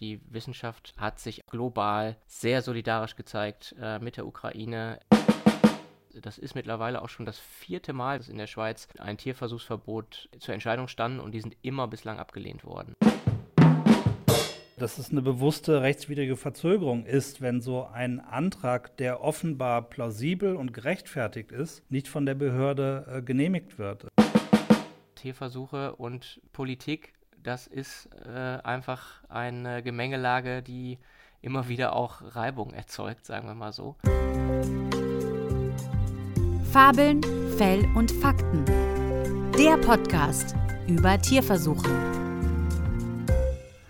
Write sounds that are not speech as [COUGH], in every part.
die Wissenschaft hat sich global sehr solidarisch gezeigt äh, mit der Ukraine. Das ist mittlerweile auch schon das vierte Mal, dass in der Schweiz ein Tierversuchsverbot zur Entscheidung stand und die sind immer bislang abgelehnt worden. Dass es eine bewusste rechtswidrige Verzögerung ist, wenn so ein Antrag, der offenbar plausibel und gerechtfertigt ist, nicht von der Behörde äh, genehmigt wird. Tierversuche und Politik, das ist äh, einfach eine Gemengelage, die immer wieder auch Reibung erzeugt, sagen wir mal so. Fabeln, Fell und Fakten. Der Podcast über Tierversuche.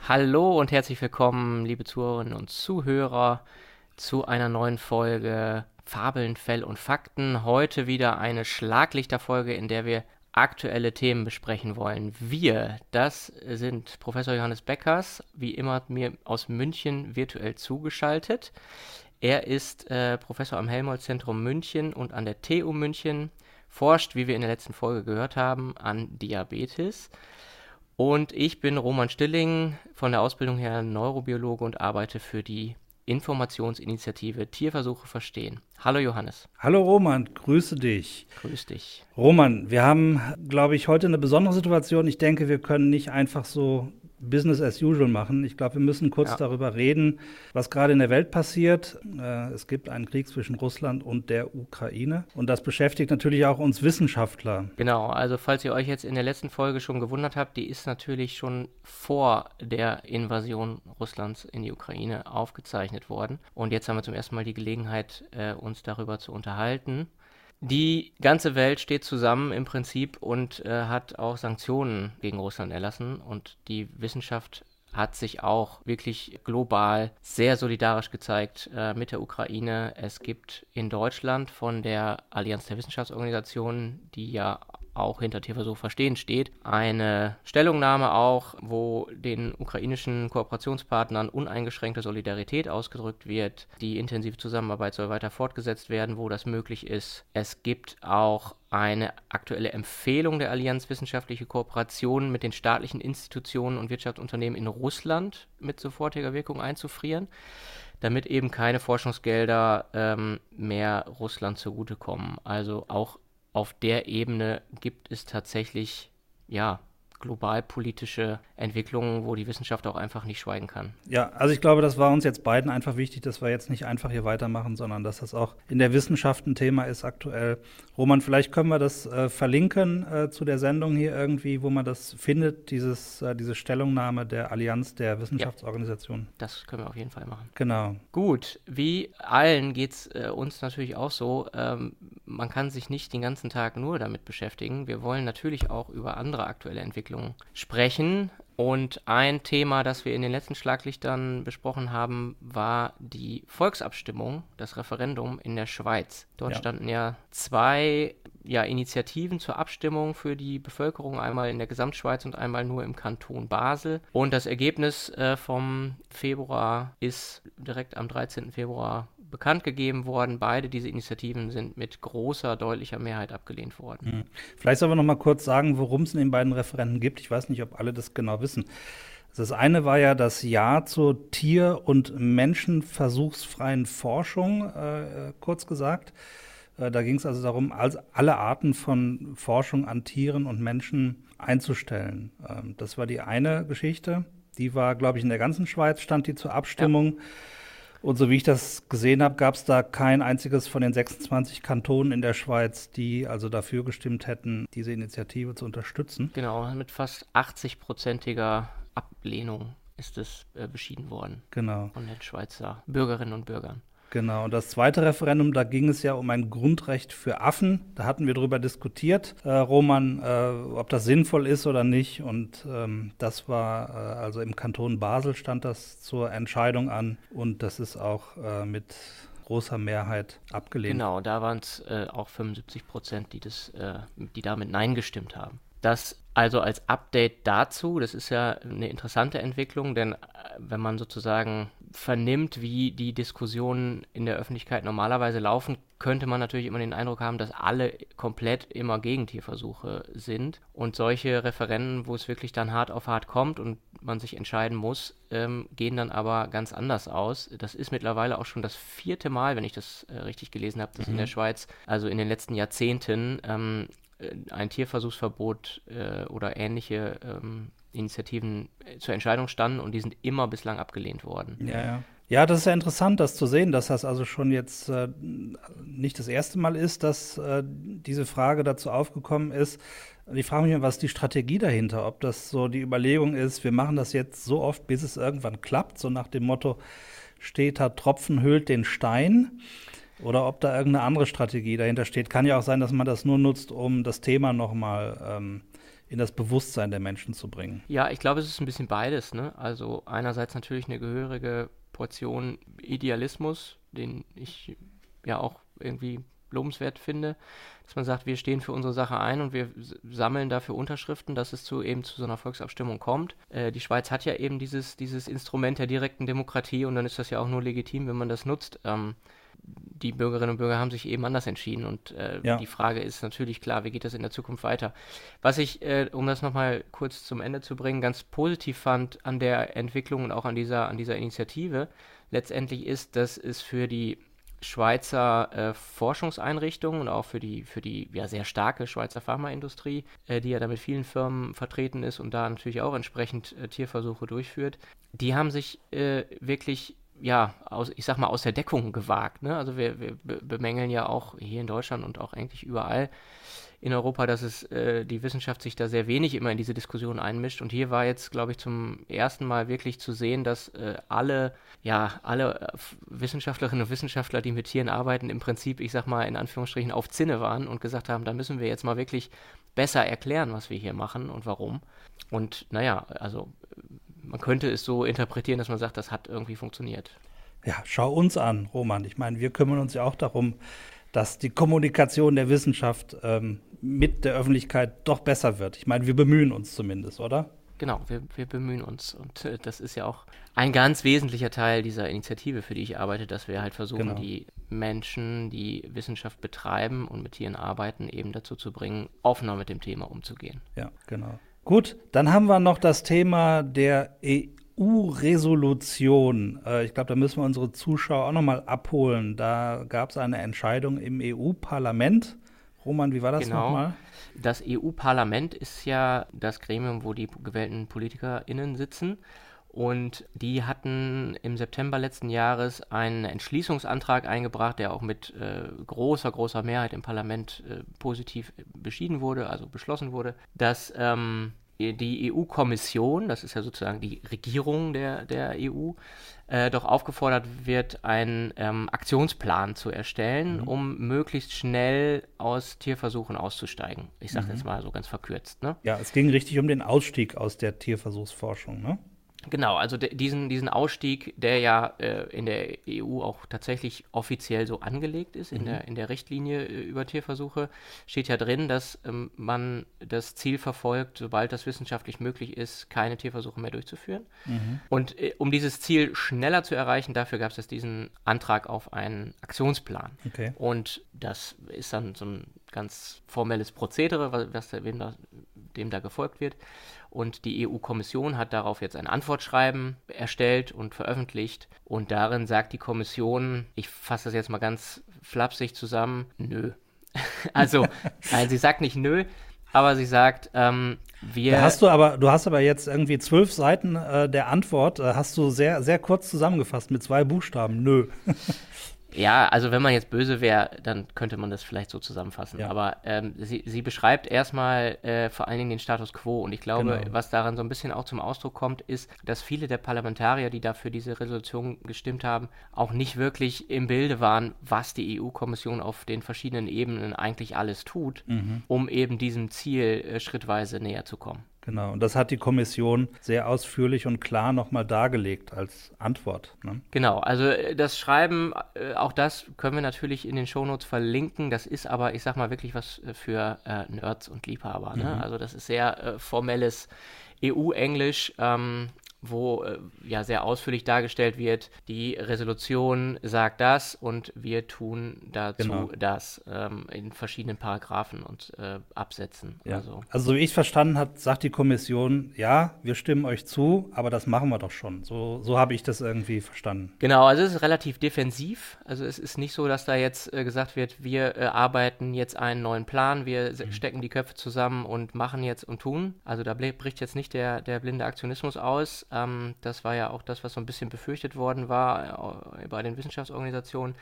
Hallo und herzlich willkommen, liebe Zuhörerinnen und Zuhörer, zu einer neuen Folge Fabeln, Fell und Fakten. Heute wieder eine Schlaglichterfolge, in der wir aktuelle Themen besprechen wollen. Wir, das sind Professor Johannes Beckers, wie immer mir aus München virtuell zugeschaltet. Er ist äh, Professor am Helmholtz-Zentrum München und an der TU München, forscht, wie wir in der letzten Folge gehört haben, an Diabetes. Und ich bin Roman Stilling, von der Ausbildung her Neurobiologe und arbeite für die Informationsinitiative Tierversuche verstehen. Hallo Johannes. Hallo Roman, grüße dich. Grüß dich. Roman, wir haben, glaube ich, heute eine besondere Situation. Ich denke, wir können nicht einfach so Business as usual machen. Ich glaube, wir müssen kurz ja. darüber reden, was gerade in der Welt passiert. Äh, es gibt einen Krieg zwischen Russland und der Ukraine und das beschäftigt natürlich auch uns Wissenschaftler. Genau, also falls ihr euch jetzt in der letzten Folge schon gewundert habt, die ist natürlich schon vor der Invasion Russlands in die Ukraine aufgezeichnet worden. Und jetzt haben wir zum ersten Mal die Gelegenheit, äh, uns darüber zu unterhalten. Die ganze Welt steht zusammen im Prinzip und äh, hat auch Sanktionen gegen Russland erlassen und die Wissenschaft hat sich auch wirklich global sehr solidarisch gezeigt äh, mit der Ukraine. Es gibt in Deutschland von der Allianz der Wissenschaftsorganisationen, die ja auch hinter Tierversuch verstehen steht, eine Stellungnahme auch, wo den ukrainischen Kooperationspartnern uneingeschränkte Solidarität ausgedrückt wird. Die intensive Zusammenarbeit soll weiter fortgesetzt werden, wo das möglich ist. Es gibt auch eine aktuelle Empfehlung der Allianz wissenschaftliche Kooperationen mit den staatlichen Institutionen und Wirtschaftsunternehmen in Russland mit sofortiger Wirkung einzufrieren damit eben keine Forschungsgelder ähm, mehr Russland zugutekommen. Also auch auf der Ebene gibt es tatsächlich, ja, globalpolitische Entwicklungen, wo die Wissenschaft auch einfach nicht schweigen kann. Ja, also ich glaube, das war uns jetzt beiden einfach wichtig, dass wir jetzt nicht einfach hier weitermachen, sondern dass das auch in der Wissenschaft ein Thema ist aktuell. Roman, vielleicht können wir das äh, verlinken äh, zu der Sendung hier irgendwie, wo man das findet, dieses, äh, diese Stellungnahme der Allianz der Wissenschaftsorganisationen. Ja, das können wir auf jeden Fall machen. Genau. Gut, wie allen geht es äh, uns natürlich auch so. Ähm, man kann sich nicht den ganzen Tag nur damit beschäftigen. Wir wollen natürlich auch über andere aktuelle Entwicklungen sprechen. Und ein Thema, das wir in den letzten Schlaglichtern besprochen haben, war die Volksabstimmung, das Referendum in der Schweiz. Dort ja. standen ja zwei ja, Initiativen zur Abstimmung für die Bevölkerung, einmal in der Gesamtschweiz und einmal nur im Kanton Basel. Und das Ergebnis äh, vom Februar ist direkt am 13. Februar bekannt gegeben worden. Beide diese Initiativen sind mit großer, deutlicher Mehrheit abgelehnt worden. Mhm. Vielleicht sollen wir noch mal kurz sagen, worum es in den beiden Referenten gibt. Ich weiß nicht, ob alle das genau wissen. Das eine war ja das Ja zur Tier- und Menschenversuchsfreien Forschung, äh, kurz gesagt. Äh, da ging es also darum, alle Arten von Forschung an Tieren und Menschen einzustellen. Ähm, das war die eine Geschichte. Die war, glaube ich, in der ganzen Schweiz, stand die zur Abstimmung. Ja. Und so wie ich das gesehen habe, gab es da kein einziges von den 26 Kantonen in der Schweiz, die also dafür gestimmt hätten, diese Initiative zu unterstützen. Genau, mit fast 80-prozentiger Ablehnung ist es äh, beschieden worden. Genau. Von den Schweizer Bürgerinnen und Bürgern. Genau, und das zweite Referendum, da ging es ja um ein Grundrecht für Affen. Da hatten wir darüber diskutiert, äh, Roman, äh, ob das sinnvoll ist oder nicht. Und ähm, das war, äh, also im Kanton Basel stand das zur Entscheidung an. Und das ist auch äh, mit großer Mehrheit abgelehnt. Genau, da waren es äh, auch 75 Prozent, die, äh, die damit Nein gestimmt haben. Das also als Update dazu, das ist ja eine interessante Entwicklung, denn wenn man sozusagen vernimmt, wie die Diskussionen in der Öffentlichkeit normalerweise laufen, könnte man natürlich immer den Eindruck haben, dass alle komplett immer gegen Tierversuche sind. Und solche Referenden, wo es wirklich dann hart auf hart kommt und man sich entscheiden muss, ähm, gehen dann aber ganz anders aus. Das ist mittlerweile auch schon das vierte Mal, wenn ich das äh, richtig gelesen habe, dass mhm. in der Schweiz, also in den letzten Jahrzehnten, ähm, äh, ein Tierversuchsverbot äh, oder ähnliche ähm, Initiativen äh, zur Entscheidung standen und die sind immer bislang abgelehnt worden. Ja, ja. Ja, das ist ja interessant, das zu sehen, dass das also schon jetzt äh, nicht das erste Mal ist, dass äh, diese Frage dazu aufgekommen ist. Ich frage mich, was die Strategie dahinter, ob das so die Überlegung ist, wir machen das jetzt so oft, bis es irgendwann klappt, so nach dem Motto, steter Tropfen hüllt den Stein, oder ob da irgendeine andere Strategie dahinter steht. Kann ja auch sein, dass man das nur nutzt, um das Thema nochmal ähm, in das Bewusstsein der Menschen zu bringen. Ja, ich glaube, es ist ein bisschen beides. Ne? Also einerseits natürlich eine gehörige Portion Idealismus, den ich ja auch irgendwie lobenswert finde, dass man sagt, wir stehen für unsere Sache ein und wir sammeln dafür Unterschriften, dass es zu eben zu so einer Volksabstimmung kommt. Äh, die Schweiz hat ja eben dieses, dieses Instrument der direkten Demokratie und dann ist das ja auch nur legitim, wenn man das nutzt. Ähm, die Bürgerinnen und Bürger haben sich eben anders entschieden. Und äh, ja. die Frage ist natürlich klar, wie geht das in der Zukunft weiter? Was ich, äh, um das nochmal kurz zum Ende zu bringen, ganz positiv fand an der Entwicklung und auch an dieser, an dieser Initiative, letztendlich ist, dass es für die Schweizer äh, Forschungseinrichtungen und auch für die, für die ja, sehr starke Schweizer Pharmaindustrie, äh, die ja da mit vielen Firmen vertreten ist und da natürlich auch entsprechend äh, Tierversuche durchführt, die haben sich äh, wirklich ja, aus, ich sag mal, aus der Deckung gewagt. Ne? Also wir, wir bemängeln ja auch hier in Deutschland und auch eigentlich überall in Europa, dass es äh, die Wissenschaft sich da sehr wenig immer in diese Diskussion einmischt. Und hier war jetzt, glaube ich, zum ersten Mal wirklich zu sehen, dass äh, alle, ja, alle äh, Wissenschaftlerinnen und Wissenschaftler, die mit Tieren arbeiten, im Prinzip, ich sag mal, in Anführungsstrichen auf Zinne waren und gesagt haben, da müssen wir jetzt mal wirklich besser erklären, was wir hier machen und warum. Und naja, also man könnte es so interpretieren, dass man sagt, das hat irgendwie funktioniert. Ja, schau uns an, Roman. Ich meine, wir kümmern uns ja auch darum, dass die Kommunikation der Wissenschaft ähm, mit der Öffentlichkeit doch besser wird. Ich meine, wir bemühen uns zumindest, oder? Genau, wir, wir bemühen uns. Und äh, das ist ja auch ein ganz wesentlicher Teil dieser Initiative, für die ich arbeite, dass wir halt versuchen, genau. die Menschen, die Wissenschaft betreiben und mit Tieren arbeiten, eben dazu zu bringen, offener mit dem Thema umzugehen. Ja, genau. Gut, dann haben wir noch das Thema der EU-Resolution. Äh, ich glaube, da müssen wir unsere Zuschauer auch nochmal abholen. Da gab es eine Entscheidung im EU-Parlament. Roman, wie war das genau. nochmal? Das EU-Parlament ist ja das Gremium, wo die gewählten PolitikerInnen sitzen. Und die hatten im September letzten Jahres einen Entschließungsantrag eingebracht, der auch mit äh, großer, großer Mehrheit im Parlament äh, positiv beschieden wurde, also beschlossen wurde, dass ähm, die EU-Kommission, das ist ja sozusagen die Regierung der, der EU, äh, doch aufgefordert wird, einen ähm, Aktionsplan zu erstellen, mhm. um möglichst schnell aus Tierversuchen auszusteigen. Ich sage mhm. jetzt mal so ganz verkürzt. Ne? Ja, es ging richtig um den Ausstieg aus der Tierversuchsforschung. Ne? Genau, also diesen, diesen Ausstieg, der ja äh, in der EU auch tatsächlich offiziell so angelegt ist, mhm. in, der, in der Richtlinie äh, über Tierversuche, steht ja drin, dass ähm, man das Ziel verfolgt, sobald das wissenschaftlich möglich ist, keine Tierversuche mehr durchzuführen. Mhm. Und äh, um dieses Ziel schneller zu erreichen, dafür gab es jetzt diesen Antrag auf einen Aktionsplan. Okay. Und das ist dann so ein ganz formelles Prozedere, was, was dem, da, dem da gefolgt wird. Und die EU-Kommission hat darauf jetzt ein Antwortschreiben erstellt und veröffentlicht. Und darin sagt die Kommission, ich fasse das jetzt mal ganz flapsig zusammen, nö. [LAUGHS] also, [LAUGHS] nein, sie sagt nicht nö, aber sie sagt, ähm, wir. Da hast du aber, du hast aber jetzt irgendwie zwölf Seiten äh, der Antwort, äh, hast du sehr, sehr kurz zusammengefasst mit zwei Buchstaben. Nö. [LAUGHS] Ja, also wenn man jetzt böse wäre, dann könnte man das vielleicht so zusammenfassen. Ja. Aber ähm, sie, sie beschreibt erstmal äh, vor allen Dingen den Status quo. Und ich glaube, genau. was daran so ein bisschen auch zum Ausdruck kommt, ist, dass viele der Parlamentarier, die dafür diese Resolution gestimmt haben, auch nicht wirklich im Bilde waren, was die EU-Kommission auf den verschiedenen Ebenen eigentlich alles tut, mhm. um eben diesem Ziel äh, schrittweise näher zu kommen. Genau, und das hat die Kommission sehr ausführlich und klar nochmal dargelegt als Antwort. Ne? Genau, also äh, das Schreiben, äh, auch das können wir natürlich in den Shownotes verlinken. Das ist aber, ich sag mal, wirklich was äh, für äh, Nerds und Liebhaber. Ne? Mhm. Also das ist sehr äh, formelles EU-Englisch. Ähm, wo äh, ja sehr ausführlich dargestellt wird, die Resolution sagt das und wir tun dazu genau. das ähm, in verschiedenen Paragraphen und äh, Absätzen. Ja. Also. also so wie ich es verstanden habe, sagt die Kommission, ja, wir stimmen euch zu, aber das machen wir doch schon. So, so habe ich das irgendwie verstanden. Genau, also es ist relativ defensiv. Also es ist nicht so, dass da jetzt äh, gesagt wird, wir äh, arbeiten jetzt einen neuen Plan, wir mhm. stecken die Köpfe zusammen und machen jetzt und tun. Also da bricht jetzt nicht der, der blinde Aktionismus aus. Ähm, das war ja auch das, was so ein bisschen befürchtet worden war äh, bei den Wissenschaftsorganisationen.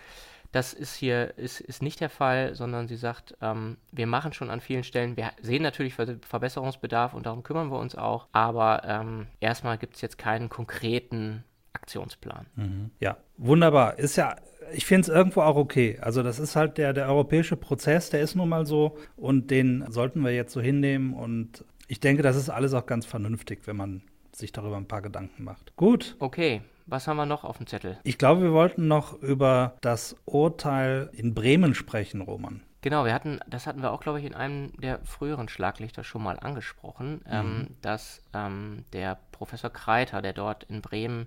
Das ist hier ist, ist nicht der Fall, sondern sie sagt, ähm, wir machen schon an vielen Stellen, wir sehen natürlich Verbesserungsbedarf und darum kümmern wir uns auch, aber ähm, erstmal gibt es jetzt keinen konkreten Aktionsplan. Mhm. Ja, wunderbar. Ist ja ich finde es irgendwo auch okay. Also das ist halt der, der europäische Prozess, der ist nun mal so und den sollten wir jetzt so hinnehmen und ich denke, das ist alles auch ganz vernünftig, wenn man sich darüber ein paar Gedanken macht. Gut. Okay. Was haben wir noch auf dem Zettel? Ich glaube, wir wollten noch über das Urteil in Bremen sprechen, Roman. Genau, wir hatten, das hatten wir auch, glaube ich, in einem der früheren Schlaglichter schon mal angesprochen, ähm, mhm. ähm, dass ähm, der Professor Kreiter, der dort in Bremen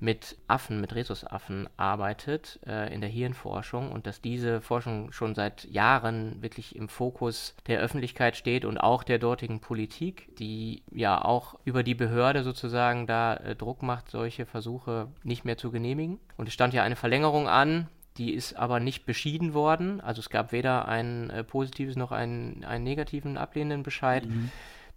mit Affen, mit Rhesusaffen arbeitet äh, in der Hirnforschung und dass diese Forschung schon seit Jahren wirklich im Fokus der Öffentlichkeit steht und auch der dortigen Politik, die ja auch über die Behörde sozusagen da äh, Druck macht, solche Versuche nicht mehr zu genehmigen. Und es stand ja eine Verlängerung an, die ist aber nicht beschieden worden. Also es gab weder ein äh, positives noch einen, einen negativen ablehnenden Bescheid. Mhm.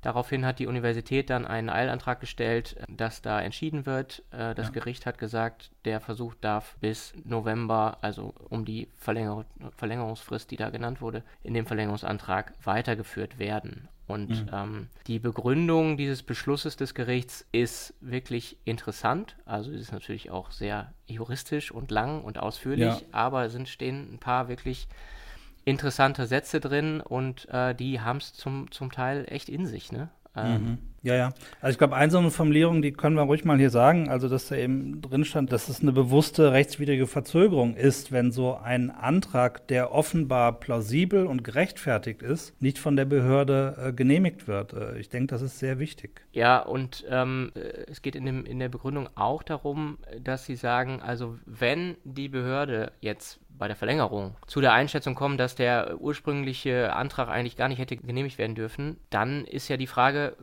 Daraufhin hat die Universität dann einen Eilantrag gestellt, dass da entschieden wird. Äh, das ja. Gericht hat gesagt, der Versuch darf bis November, also um die Verlänger Verlängerungsfrist, die da genannt wurde, in dem Verlängerungsantrag weitergeführt werden. Und mhm. ähm, die Begründung dieses Beschlusses des Gerichts ist wirklich interessant. Also ist natürlich auch sehr juristisch und lang und ausführlich, ja. aber es stehen ein paar wirklich interessante Sätze drin und äh, die haben es zum, zum Teil echt in sich, ne? Ähm, mhm. Ja, ja. Also ich glaube, eine so eine Formulierung, die können wir ruhig mal hier sagen, also dass da eben drin stand, dass es eine bewusste rechtswidrige Verzögerung ist, wenn so ein Antrag, der offenbar plausibel und gerechtfertigt ist, nicht von der Behörde äh, genehmigt wird. Äh, ich denke, das ist sehr wichtig. Ja, und ähm, äh, es geht in, dem, in der Begründung auch darum, dass Sie sagen, also wenn die Behörde jetzt bei der Verlängerung zu der Einschätzung kommen, dass der ursprüngliche Antrag eigentlich gar nicht hätte genehmigt werden dürfen, dann ist ja die Frage,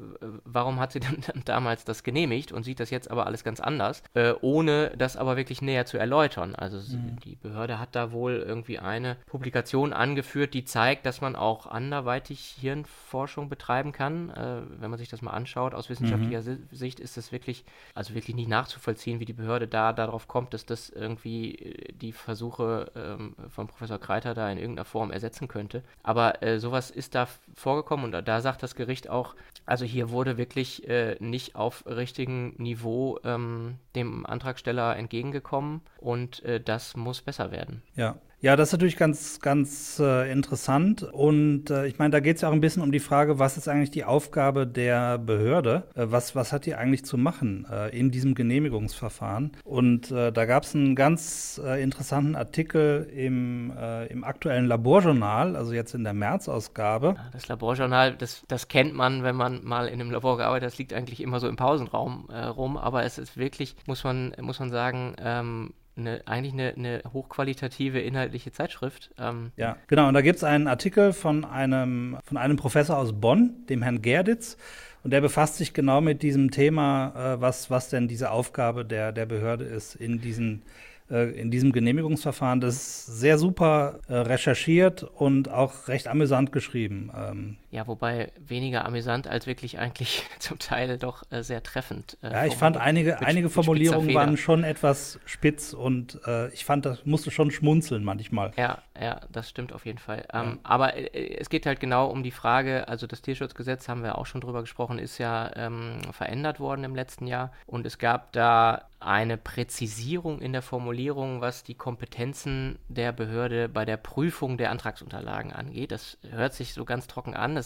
warum hat sie [LAUGHS] dann damals das genehmigt und sieht das jetzt aber alles ganz anders, äh, ohne das aber wirklich näher zu erläutern. Also mhm. die Behörde hat da wohl irgendwie eine Publikation angeführt, die zeigt, dass man auch anderweitig Hirnforschung betreiben kann. Äh, wenn man sich das mal anschaut, aus wissenschaftlicher mhm. Sicht ist das wirklich, also wirklich nicht nachzuvollziehen, wie die Behörde da darauf kommt, dass das irgendwie äh, die Versuche äh, ähm, von Professor Kreiter da in irgendeiner Form ersetzen könnte. Aber äh, sowas ist da vorgekommen und da sagt das Gericht auch, also hier wurde wirklich äh, nicht auf richtigem Niveau ähm, dem Antragsteller entgegengekommen und äh, das muss besser werden. Ja, ja, das ist natürlich ganz, ganz äh, interessant. Und äh, ich meine, da geht es ja auch ein bisschen um die Frage, was ist eigentlich die Aufgabe der Behörde? Äh, was, was hat die eigentlich zu machen äh, in diesem Genehmigungsverfahren? Und äh, da gab es einen ganz äh, interessanten Artikel im, im aktuellen Laborjournal, also jetzt in der März-Ausgabe. Das Laborjournal, das, das kennt man, wenn man mal in einem Labor gearbeitet hat. Das liegt eigentlich immer so im Pausenraum rum. Aber es ist wirklich, muss man, muss man sagen, ähm, eine, eigentlich eine, eine, hochqualitative inhaltliche Zeitschrift. Ähm. Ja, genau. Und da gibt es einen Artikel von einem, von einem Professor aus Bonn, dem Herrn Gerditz. Und der befasst sich genau mit diesem Thema, äh, was, was denn diese Aufgabe der, der Behörde ist in diesen äh, in diesem Genehmigungsverfahren. Das ist sehr super äh, recherchiert und auch recht amüsant geschrieben. Ja, wobei weniger amüsant als wirklich eigentlich [LAUGHS] zum Teil doch äh, sehr treffend. Äh, ja, ich fand einige, mit, einige Formulierungen waren schon etwas spitz und äh, ich fand, das musste schon schmunzeln manchmal. Ja, ja, das stimmt auf jeden Fall. Ähm, ja. Aber äh, es geht halt genau um die Frage, also das Tierschutzgesetz, haben wir auch schon drüber gesprochen, ist ja ähm, verändert worden im letzten Jahr und es gab da eine Präzisierung in der Formulierung, was die Kompetenzen der Behörde bei der Prüfung der Antragsunterlagen angeht. Das hört sich so ganz trocken an. Das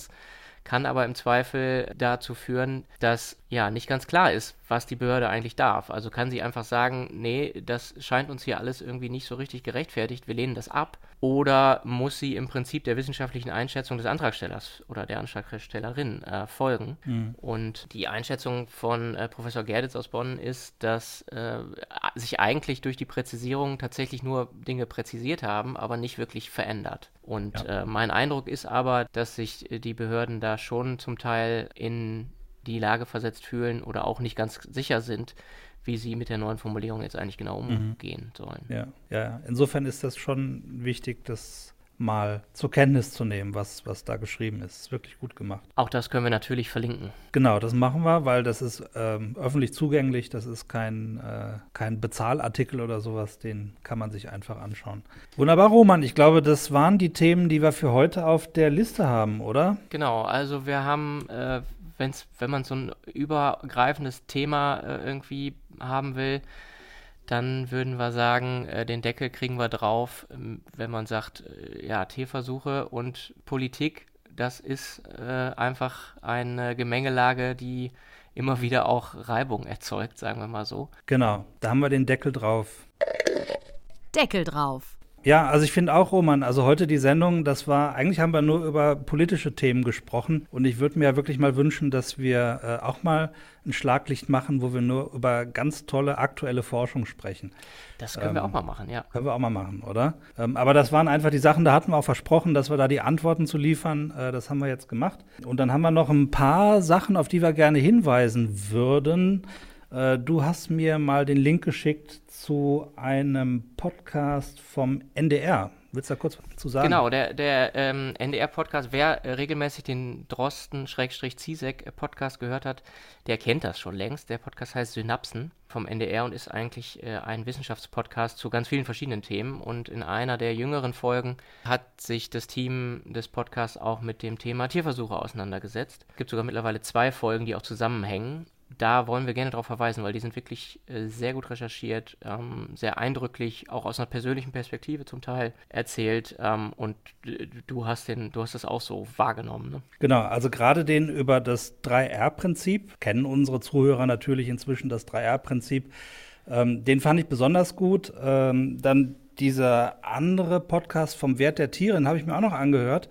kann aber im Zweifel dazu führen, dass ja nicht ganz klar ist, was die Behörde eigentlich darf. Also kann sie einfach sagen, nee, das scheint uns hier alles irgendwie nicht so richtig gerechtfertigt, wir lehnen das ab. oder muss sie im Prinzip der wissenschaftlichen Einschätzung des Antragstellers oder der Antragstellerin äh, folgen? Mhm. Und die Einschätzung von äh, Professor Gerditz aus Bonn ist, dass äh, sich eigentlich durch die Präzisierung tatsächlich nur Dinge präzisiert haben, aber nicht wirklich verändert. Und ja. Äh, mein Eindruck ist aber, dass sich die Behörden da schon zum Teil in die Lage versetzt fühlen oder auch nicht ganz sicher sind, wie sie mit der neuen Formulierung jetzt eigentlich genau mhm. umgehen mhm. sollen. Ja, ja, insofern ist das schon wichtig, das mal zur Kenntnis zu nehmen, was, was da geschrieben ist. Ist wirklich gut gemacht. Auch das können wir natürlich verlinken. Genau, das machen wir, weil das ist ähm, öffentlich zugänglich. Das ist kein, äh, kein Bezahlartikel oder sowas. Den kann man sich einfach anschauen. Wunderbar, Roman. Ich glaube, das waren die Themen, die wir für heute auf der Liste haben, oder? Genau, also wir haben äh, wenn's, wenn man so ein übergreifendes Thema äh, irgendwie haben will, dann würden wir sagen, äh, den Deckel kriegen wir drauf, ähm, wenn man sagt, äh, ja, Tierversuche und Politik, das ist äh, einfach eine Gemengelage, die immer wieder auch Reibung erzeugt, sagen wir mal so. Genau, da haben wir den Deckel drauf. Deckel drauf. Ja, also ich finde auch, Roman, also heute die Sendung, das war, eigentlich haben wir nur über politische Themen gesprochen und ich würde mir ja wirklich mal wünschen, dass wir äh, auch mal ein Schlaglicht machen, wo wir nur über ganz tolle aktuelle Forschung sprechen. Das können ähm, wir auch mal machen, ja. Können wir auch mal machen, oder? Ähm, aber das waren einfach die Sachen, da hatten wir auch versprochen, dass wir da die Antworten zu liefern. Äh, das haben wir jetzt gemacht. Und dann haben wir noch ein paar Sachen, auf die wir gerne hinweisen würden. Äh, du hast mir mal den Link geschickt zu einem Podcast vom NDR. Willst du da kurz zu sagen? Genau, der, der ähm, NDR-Podcast, wer regelmäßig den Drosten-Zizek-Podcast äh, gehört hat, der kennt das schon längst. Der Podcast heißt Synapsen vom NDR und ist eigentlich äh, ein Wissenschaftspodcast zu ganz vielen verschiedenen Themen. Und in einer der jüngeren Folgen hat sich das Team des Podcasts auch mit dem Thema Tierversuche auseinandergesetzt. Es gibt sogar mittlerweile zwei Folgen, die auch zusammenhängen da wollen wir gerne darauf verweisen, weil die sind wirklich äh, sehr gut recherchiert, ähm, sehr eindrücklich, auch aus einer persönlichen Perspektive zum Teil erzählt. Ähm, und du hast den, du hast das auch so wahrgenommen. Ne? Genau, also gerade den über das 3R-Prinzip kennen unsere Zuhörer natürlich inzwischen das 3R-Prinzip. Ähm, den fand ich besonders gut. Ähm, dann dieser andere Podcast vom Wert der Tiere, den habe ich mir auch noch angehört.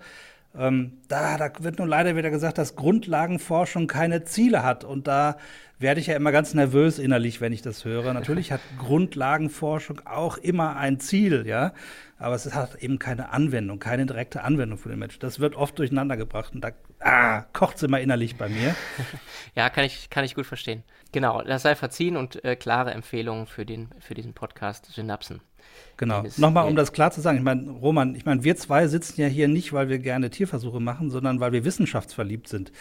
Ähm, da, da wird nun leider wieder gesagt, dass Grundlagenforschung keine Ziele hat. Und da werde ich ja immer ganz nervös innerlich, wenn ich das höre. Natürlich hat Grundlagenforschung auch immer ein Ziel, ja. Aber es hat eben keine Anwendung, keine direkte Anwendung für den Menschen. Das wird oft durcheinander gebracht und da ah, kocht es immer innerlich bei mir. [LAUGHS] ja, kann ich, kann ich gut verstehen. Genau, das sei verziehen und äh, klare Empfehlungen für, den, für diesen Podcast Synapsen. Genau. Nochmal, um das klar zu sagen, ich meine, Roman, ich meine, wir zwei sitzen ja hier nicht, weil wir gerne Tierversuche machen, sondern weil wir wissenschaftsverliebt sind.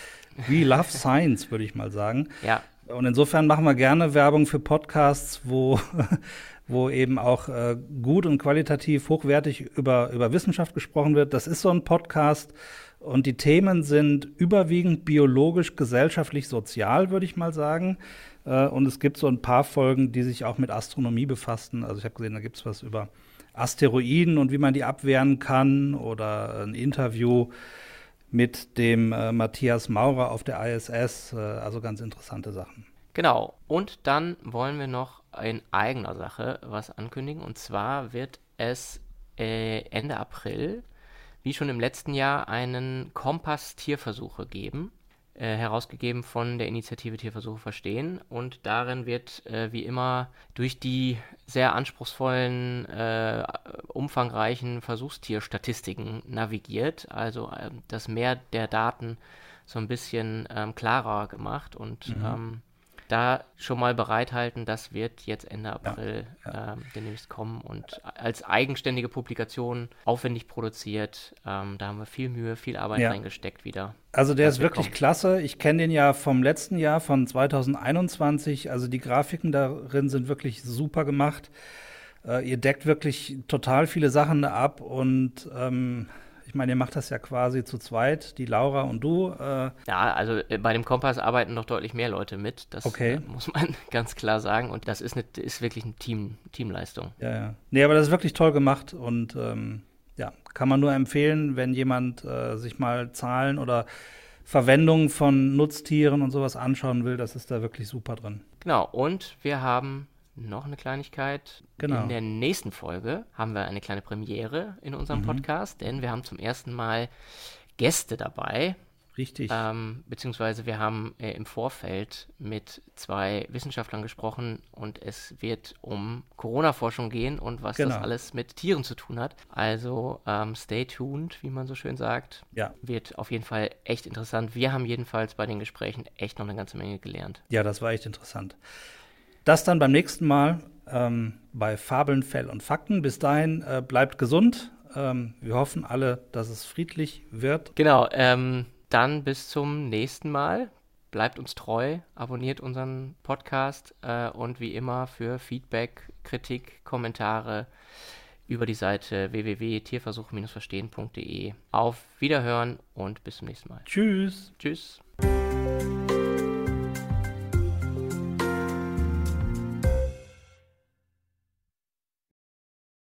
We [LAUGHS] love science, würde ich mal sagen. Ja. Und insofern machen wir gerne Werbung für Podcasts, wo, [LAUGHS] wo eben auch äh, gut und qualitativ hochwertig über, über Wissenschaft gesprochen wird. Das ist so ein Podcast. Und die Themen sind überwiegend biologisch, gesellschaftlich, sozial, würde ich mal sagen. Äh, und es gibt so ein paar Folgen, die sich auch mit Astronomie befassen. Also ich habe gesehen, da gibt es was über Asteroiden und wie man die abwehren kann oder ein Interview mit dem äh, Matthias Maurer auf der ISS. Äh, also ganz interessante Sachen. Genau. Und dann wollen wir noch in eigener Sache was ankündigen. Und zwar wird es Ende April, wie schon im letzten Jahr, einen Kompass-Tierversuche geben. Äh, herausgegeben von der Initiative Tierversuche verstehen. Und darin wird äh, wie immer durch die sehr anspruchsvollen, äh, umfangreichen Versuchstierstatistiken navigiert. Also äh, das Mehr der Daten so ein bisschen ähm, klarer gemacht und mhm. ähm, da schon mal bereithalten, das wird jetzt Ende April ja, ja. Ähm, demnächst kommen und als eigenständige Publikation aufwendig produziert. Ähm, da haben wir viel Mühe, viel Arbeit ja. reingesteckt wieder. Also der ist wirklich kommt. klasse. Ich kenne den ja vom letzten Jahr, von 2021. Also die Grafiken darin sind wirklich super gemacht. Äh, ihr deckt wirklich total viele Sachen ab und ähm, ich meine, ihr macht das ja quasi zu zweit, die Laura und du. Äh. Ja, also äh, bei dem Kompass arbeiten noch deutlich mehr Leute mit. Das okay. äh, muss man [LAUGHS] ganz klar sagen. Und das ist, eine, ist wirklich eine Team, Teamleistung. Ja, ja. Nee, aber das ist wirklich toll gemacht und ähm, ja, kann man nur empfehlen, wenn jemand äh, sich mal Zahlen oder Verwendung von Nutztieren und sowas anschauen will, das ist da wirklich super drin. Genau, und wir haben noch eine Kleinigkeit. Genau. In der nächsten Folge haben wir eine kleine Premiere in unserem Mhm. Podcast, denn wir haben zum ersten Mal Gäste dabei. Richtig. Ähm, beziehungsweise wir haben äh, im Vorfeld mit zwei Wissenschaftlern gesprochen und es wird um Corona-Forschung gehen und was das Genau. alles mit Tieren zu tun hat. Also ähm, stay tuned, wie man so schön sagt. ja. Wird auf jeden Fall echt interessant. Wir haben jedenfalls bei den Gesprächen echt noch eine ganze Menge gelernt. Ja, das war echt interessant. Das dann beim nächsten Mal ähm, bei Fabeln, Fell und Fakten. Bis dahin äh, bleibt gesund. Ähm, wir hoffen alle, dass es friedlich wird. Genau, ähm, dann bis zum nächsten Mal. Bleibt uns treu, abonniert unseren Podcast äh, und wie immer für Feedback, Kritik, Kommentare über die Seite www.tierversuch-verstehen.de. Auf Wiederhören und bis zum nächsten Mal. Tschüss. Tschüss.